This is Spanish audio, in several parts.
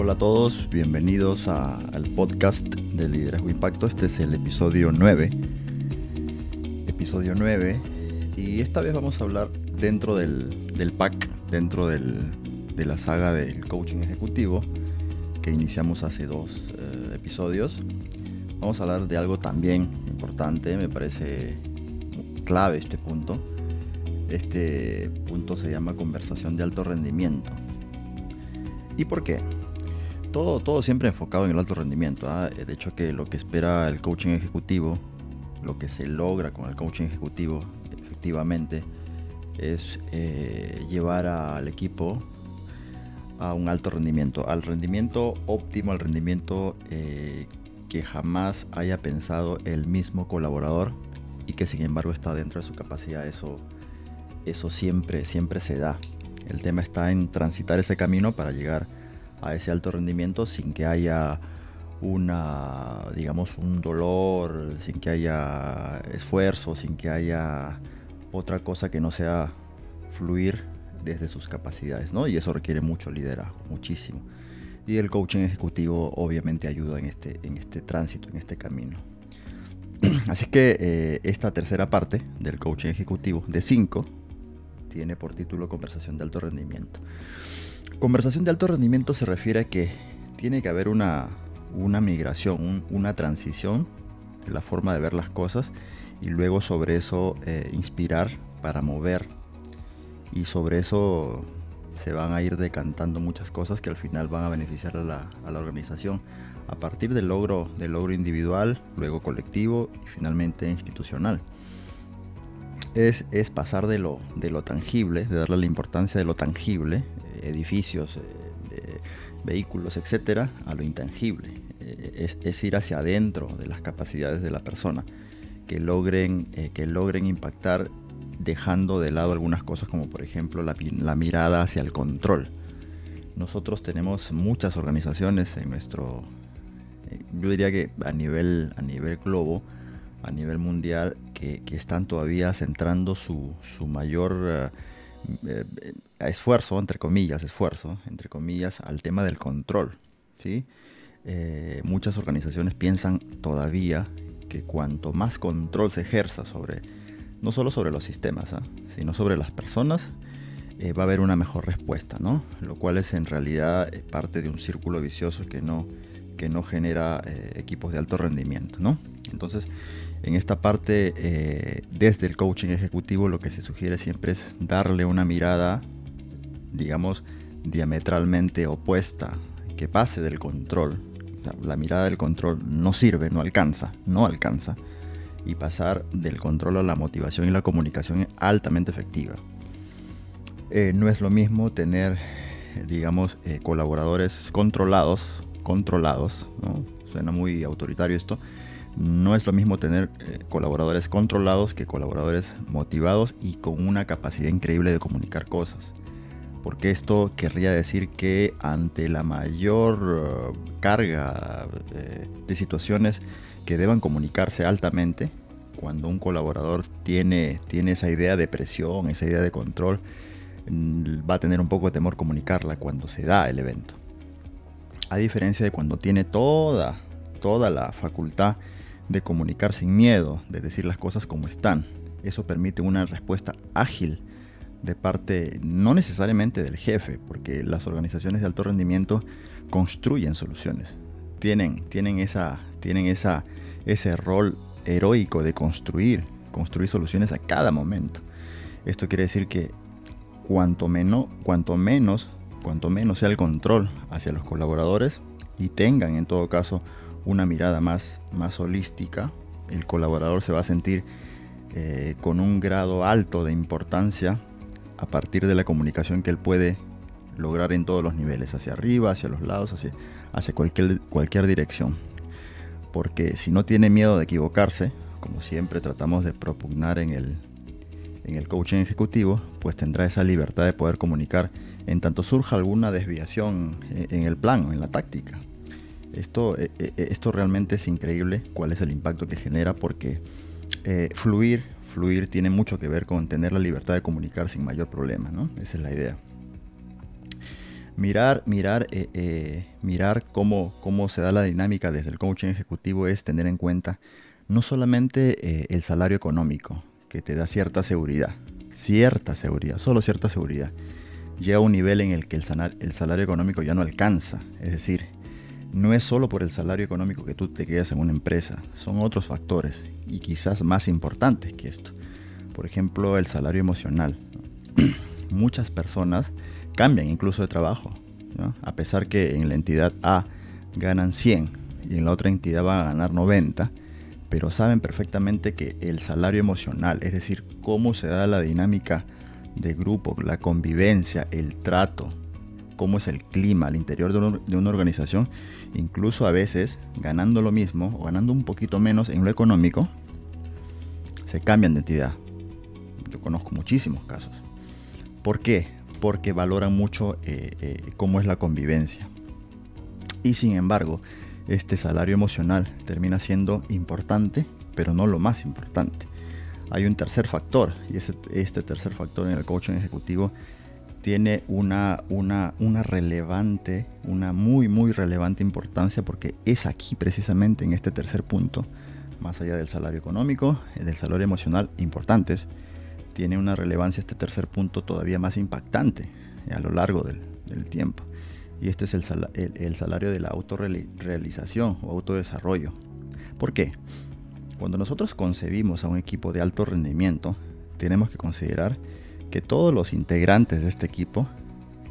Hola a todos, bienvenidos al podcast de Liderazgo Impacto. Este es el episodio 9. Episodio 9. Y esta vez vamos a hablar dentro del, pack, dentro de la saga del coaching ejecutivo que iniciamos hace dos eh, episodios. Vamos a hablar de algo también importante, me parece clave este punto. Este punto se llama conversación de alto rendimiento. ¿Y por qué? Todo, todo siempre enfocado en el alto rendimiento. ¿ah? De hecho que lo que espera el coaching ejecutivo, lo que se logra con el coaching ejecutivo efectivamente, es eh, llevar al equipo a un alto rendimiento, al rendimiento óptimo, al rendimiento eh, que jamás haya pensado el mismo colaborador y que sin embargo está dentro de su capacidad. Eso, eso siempre, siempre se da. El tema está en transitar ese camino para llegar a ese alto rendimiento sin que haya una, digamos, un dolor, sin que haya esfuerzo, sin que haya otra cosa que no sea fluir desde sus capacidades, ¿no? Y eso requiere mucho liderazgo, muchísimo. Y el coaching ejecutivo obviamente ayuda en este, en este tránsito, en este camino. Así que eh, esta tercera parte del coaching ejecutivo de 5 tiene por título Conversación de alto rendimiento. Conversación de alto rendimiento se refiere a que tiene que haber una, una migración, una transición de la forma de ver las cosas y luego sobre eso eh, inspirar para mover y sobre eso se van a ir decantando muchas cosas que al final van a beneficiar a la, organización a partir del logro, del logro individual, luego colectivo y finalmente institucional. Es, es pasar de lo, de lo tangible, de darle la importancia de lo tangible, edificios, eh, vehículos, etcétera, a lo intangible. es, es, ir hacia adentro de las capacidades de la persona que logren, que logren impactar dejando de lado algunas cosas como por ejemplo la, mirada hacia el control. Nosotros tenemos muchas organizaciones en nuestro, eh, yo diría que a nivel, a nivel globo, a nivel mundial, que, están todavía centrando su, mayor eh, eh, esfuerzo, entre comillas, esfuerzo, entre comillas, al tema del control. ¿sí? muchas organizaciones piensan todavía que cuanto más control se ejerza sobre no solo sobre los sistemas, ¿ah? sino sobre las personas, eh, va a haber una mejor respuesta, ¿no? Lo cual es en realidad eh, parte de un círculo vicioso que no, que no genera eh, equipos de alto rendimiento, ¿no? Entonces, en esta parte, desde el coaching ejecutivo, lo que se sugiere siempre es darle una mirada, digamos, diametralmente opuesta, que pase del control. la mirada del control no sirve, no alcanza, no alcanza y pasar del control a la motivación y la comunicación altamente efectiva. Eh, no es lo mismo tener, digamos, eh, colaboradores controlados, controlados, suena muy autoritario esto, no es lo mismo tener eh, colaboradores controlados que colaboradores motivados y con una capacidad increíble de comunicar cosas. Porque esto querría decir que ante la mayor carga de situaciones que deban comunicarse altamente cuando un colaborador tiene, tiene esa idea de presión, esa idea de control, mm, va a tener un poco de temor comunicarla cuando se da el evento. A diferencia de cuando tiene toda, toda la facultad de comunicar sin miedo, de decir las cosas como están. Eso permite una respuesta ágil de parte, no necesariamente del jefe, porque las organizaciones de alto rendimiento construyen soluciones. Tienen, tienen, esa, tienen esa, ese rol heroico de construir, construir soluciones a cada momento. Esto quiere decir que cuanto cuanto menos, cuanto menos sea el control hacia los colaboradores y tengan en todo caso una mirada más, más holística, el colaborador se va a sentir eh, con un grado alto de importancia a partir de la comunicación que él puede lograr en todos los niveles, hacia arriba, hacia los lados, hacia, hacia cualquier, cualquier dirección porque si no tiene miedo de equivocarse, como siempre tratamos de propugnar en el, en el coaching ejecutivo, pues tendrá esa libertad de poder comunicar en tanto surja alguna desviación en el plan, en la táctica. Esto, e, e, esto realmente es increíble cuál es el impacto que genera porque eh, fluir, fluir tiene mucho que ver con tener la libertad de comunicar sin mayor problema, ¿no? Esa es la idea. Mirar, mirar, eh, eh, mirar cómo, cómo se da la dinámica desde el coaching ejecutivo es tener en cuenta no solamente eh, el salario económico, que te da cierta seguridad, cierta seguridad, solo cierta seguridad. Llega a un nivel en el que el el salario económico ya no alcanza. Es decir, no es solo por el salario económico que tú te quedas en una empresa, son otros factores y quizás más importantes que esto. Por ejemplo, el salario emocional. Muchas personas cambian incluso de trabajo. A pesar que en la entidad A ganan 100 y en la otra entidad van a ganar 90, pero saben perfectamente que el salario emocional, es decir, cómo se da la dinámica de grupo, la convivencia, el trato, cómo es el clima al interior de, una organización, incluso a veces ganando lo mismo o ganando un poquito menos en lo económico, se cambian de entidad. Yo conozco muchísimos casos. ¿Por qué? porque valoran mucho eh, eh, cómo es la convivencia. Y sin embargo, este salario emocional termina siendo importante, pero no lo más importante. Hay un tercer factor, y este tercer factor en el coaching ejecutivo tiene una, una, una relevante, una muy, muy relevante importancia, porque es aquí precisamente en este tercer punto, más allá del salario económico, del salario emocional importantes, tiene una relevancia este tercer punto todavía más impactante a lo largo del, tiempo. Y este es el, salario de la autorrealización o autodesarrollo. ¿Por qué? Cuando nosotros concebimos a un equipo de alto rendimiento, tenemos que considerar que todos los integrantes de este equipo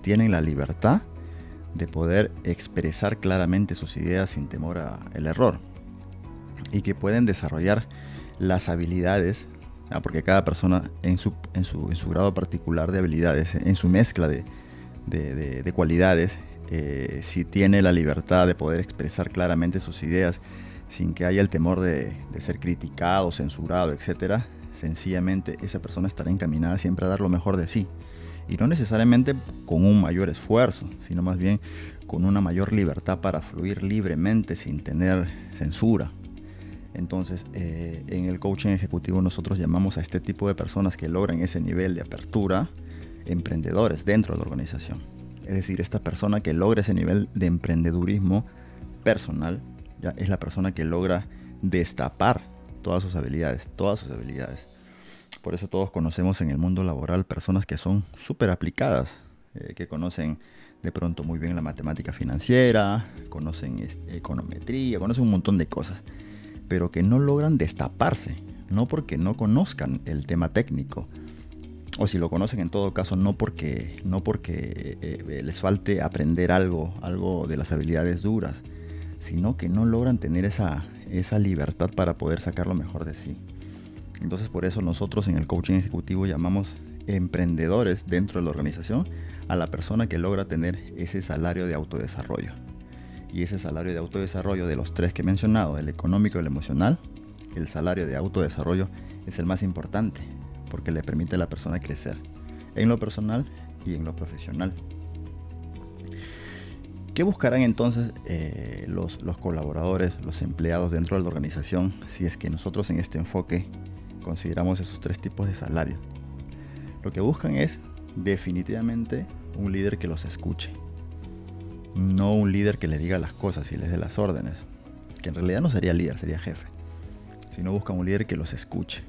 tienen la libertad de poder expresar claramente sus ideas sin temor al error y que pueden desarrollar las habilidades Ah, porque cada persona en su, en, su, grado particular de habilidades, en su mezcla de, cualidades, eh, si tiene la libertad de poder expresar claramente sus ideas sin que haya el temor de, ser criticado, censurado, etc., sencillamente esa persona estará encaminada siempre a dar lo mejor de sí. Y no necesariamente con un mayor esfuerzo, sino más bien con una mayor libertad para fluir libremente sin tener censura. Entonces, eh, en el coaching ejecutivo nosotros llamamos a este tipo de personas que logran ese nivel de apertura emprendedores dentro de la organización. Es decir, esta persona que logra ese nivel de emprendedurismo personal ya es la persona que logra destapar todas sus habilidades, todas sus habilidades. Por eso todos conocemos en el mundo laboral personas que son súper aplicadas, eh, que conocen de pronto muy bien la matemática financiera, conocen este, econometría, conocen un montón de cosas pero que no logran destaparse, no porque no conozcan el tema técnico, o si lo conocen en todo caso no porque, no porque eh, eh, les falte aprender algo, algo de las habilidades duras, sino que no logran tener esa, esa libertad para poder sacar lo mejor de sí. Entonces por eso nosotros en el coaching ejecutivo llamamos emprendedores dentro de la organización a la persona que logra tener ese salario de autodesarrollo y ese salario de autodesarrollo de los tres que he mencionado, el económico el emocional, el salario de autodesarrollo es el más importante porque le permite a la persona crecer en lo personal y en lo profesional. ¿Qué buscarán entonces eh, los, los colaboradores, los empleados dentro de la organización si es que nosotros en este enfoque consideramos esos tres tipos de salario? Lo que buscan es definitivamente un líder que los escuche, no un líder que le diga las cosas y les dé las órdenes, que en realidad no sería líder, sería jefe, sino busca un líder que los escuche.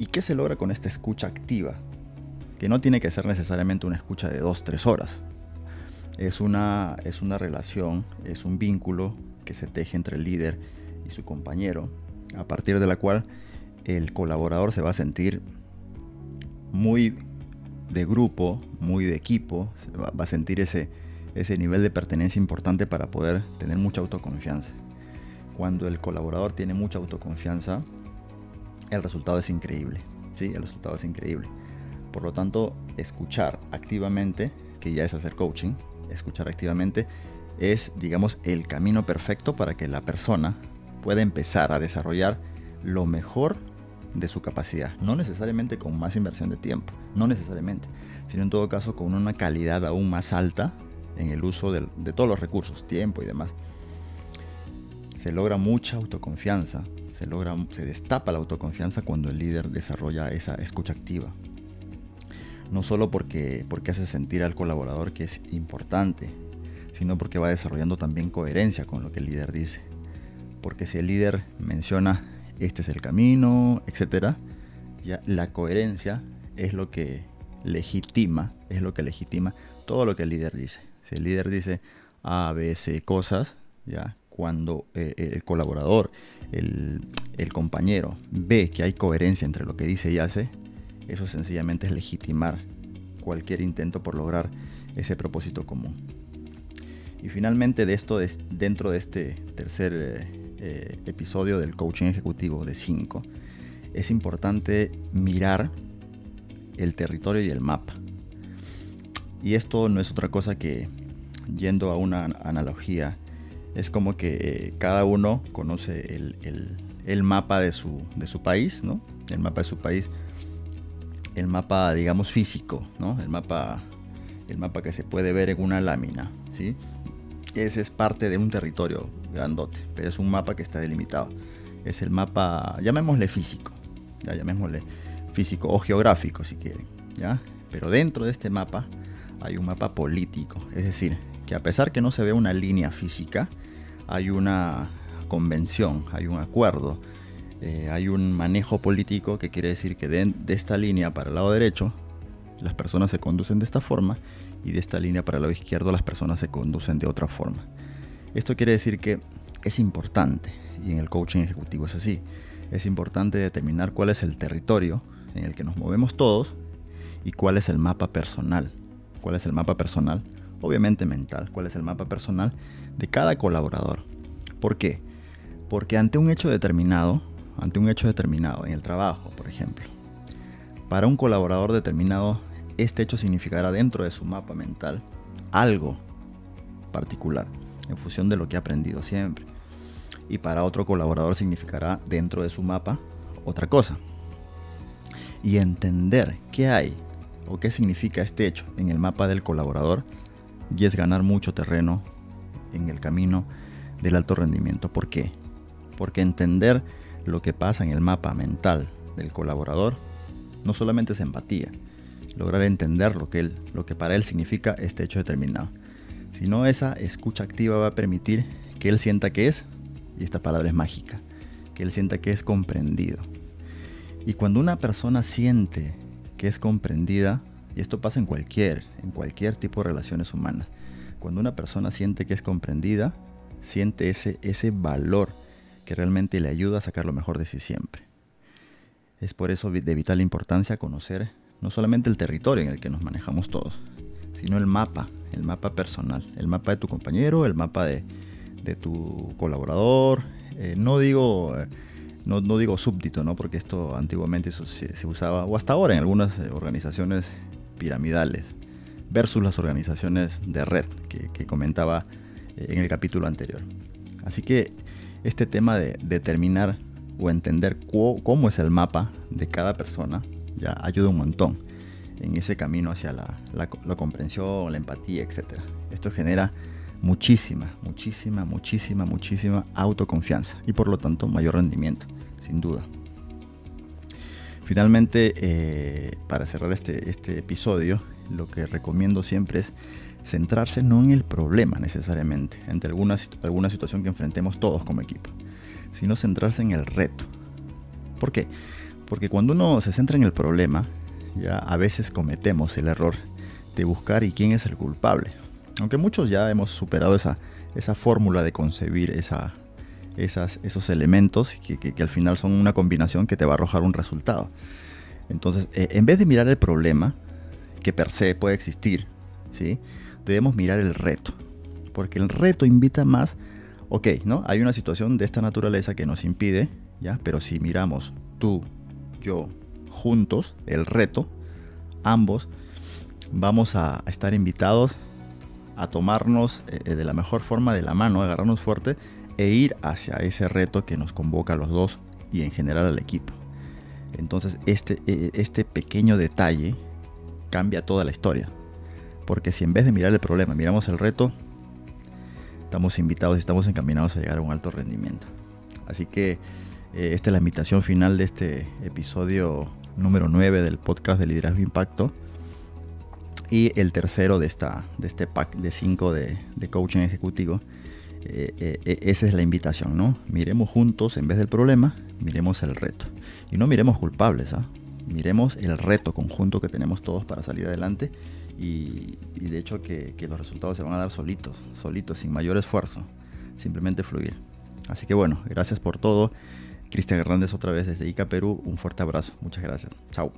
¿Y qué se logra con esta escucha activa? Que no tiene que ser necesariamente una escucha de dos, tres horas. Es una, es una relación, es un vínculo que se teje entre el líder y su compañero, a partir de la cual el colaborador se va a sentir muy de grupo, muy de equipo, va a sentir ese, ese nivel de pertenencia importante para poder tener mucha autoconfianza. Cuando el colaborador tiene mucha autoconfianza, el resultado es increíble. Sí, el resultado es increíble. Por lo tanto, escuchar activamente, que ya es hacer coaching, escuchar activamente es, digamos, el camino perfecto para que la persona pueda empezar a desarrollar lo mejor de su capacidad. No necesariamente con más inversión de tiempo, no necesariamente, sino en todo caso con una calidad aún más alta en el uso de, todos los recursos, tiempo y demás. Se logra mucha autoconfianza, se, logra, se destapa la autoconfianza cuando el líder desarrolla esa escucha activa. No solo porque, porque hace sentir al colaborador que es importante, sino porque va desarrollando también coherencia con lo que el líder dice. Porque si el líder menciona este es el camino, etc., ya la coherencia es lo que legitima, es lo que legitima todo lo que el líder dice. Si el líder dice A, B, C cosas, ya cuando eh, el colaborador, el, el, compañero ve que hay coherencia entre lo que dice y hace, eso sencillamente es legitimar cualquier intento por lograr ese propósito común. Y finalmente de esto, dentro de este tercer eh, eh, episodio del coaching ejecutivo de 5, es importante mirar el territorio y el mapa. Y esto no es otra cosa que, yendo a una analogía, es como que eh, cada uno conoce el, mapa de su, de su país, ¿no? El mapa de su país, el mapa, digamos, físico, ¿no? El mapa, el mapa que se puede ver en una lámina, ¿sí? Ese es parte de un territorio grandote, pero es un mapa que está delimitado. Es el mapa, llamémosle físico, ya llamémosle físico o geográfico si quieren, ¿ya? Pero dentro de este mapa hay un mapa político, es decir, que a pesar que no se ve una línea física, hay una convención, hay un acuerdo, eh, hay un manejo político que quiere decir que de, esta línea para el lado derecho las personas se conducen de esta forma y de esta línea para el lado izquierdo las personas se conducen de otra forma. Esto quiere decir que es importante, y en el coaching ejecutivo es así, es importante determinar cuál es el territorio en el que nos movemos todos y cuál es el mapa personal. ¿Cuál es el mapa personal? Obviamente mental. ¿Cuál es el mapa personal de cada colaborador? ¿Por qué? Porque ante un hecho determinado, ante un hecho determinado en el trabajo, por ejemplo, para un colaborador determinado, este hecho significará dentro de su mapa mental algo particular, en función de lo que ha aprendido siempre. Y para otro colaborador significará dentro de su mapa otra cosa y entender qué hay o qué significa este hecho en el mapa del colaborador y es ganar mucho terreno en el camino del alto rendimiento. ¿Por qué? Porque entender lo que pasa en el mapa mental del colaborador no solamente es empatía, lograr entender lo que, él, lo que para él significa este hecho determinado, sino esa escucha activa va a permitir que él sienta que es, y esta palabra es mágica, que él sienta que es comprendido, y cuando una persona siente que es comprendida, y esto pasa en cualquier, en cualquier tipo de relaciones humanas, cuando una persona siente que es comprendida, siente ese, ese valor que realmente le ayuda a sacar lo mejor de sí siempre. Es por eso de vital importancia conocer no solamente el territorio en el que nos manejamos todos, sino el mapa, el mapa personal, el mapa de tu compañero, el mapa de, tu colaborador. Eh, no digo eh, no, digo súbdito, ¿no? porque esto antiguamente se, usaba, o hasta ahora en algunas eh, organizaciones piramidales, versus las organizaciones de red que, comentaba en el capítulo anterior. Así que este tema de determinar o entender cómo es el mapa de cada persona ya ayuda un montón en ese camino hacia la, la comprensión, la empatía, etc. Esto genera muchísima, muchísima, muchísima, muchísima autoconfianza y por lo tanto mayor rendimiento, sin duda. Finalmente, eh, para cerrar este, este episodio, lo que recomiendo siempre es centrarse no en el problema necesariamente, ante alguna, alguna situación que enfrentemos todos como equipo, sino centrarse en el reto. ¿Por qué? Porque cuando uno se centra en el problema, ya a veces cometemos el error de buscar y quién es el culpable aunque muchos ya hemos superado esa, esa fórmula de concebir esa, esas, esos elementos que, al final son una combinación que te va a arrojar un resultado. Entonces, eh, en vez de mirar el problema, que per se puede existir, ¿sí? Debemos mirar el reto. Porque el reto invita más, ok, ¿no? Hay una situación de esta naturaleza que nos impide, ¿ya? Pero si miramos tú, yo, juntos, el reto, ambos, vamos a estar invitados a tomarnos eh, eh, de la mejor forma de la mano, agarrarnos fuerte e ir hacia ese reto que nos convoca a los dos y en general al equipo. Entonces este, e, este pequeño detalle cambia toda la historia. Porque si en vez de mirar el problema miramos el reto, estamos invitados y estamos encaminados a llegar a un alto rendimiento. Así que eh, esta es la invitación final de este episodio número 9 del podcast de Liderazgo Impacto. Y el tercero de, esta, de este pack de 5 de, de, coaching ejecutivo, eh, eh, eh, esa es la invitación, ¿no? Miremos juntos, en vez del problema, miremos el reto. Y no miremos culpables, ¿ah? Miremos el reto conjunto que tenemos todos para salir adelante y, de hecho que, que los resultados se van a dar solitos, solitos, sin mayor esfuerzo, simplemente fluir. Así que bueno, gracias por todo. Cristian Hernández otra vez desde Ica, Perú. Un fuerte abrazo. Muchas gracias. Chao.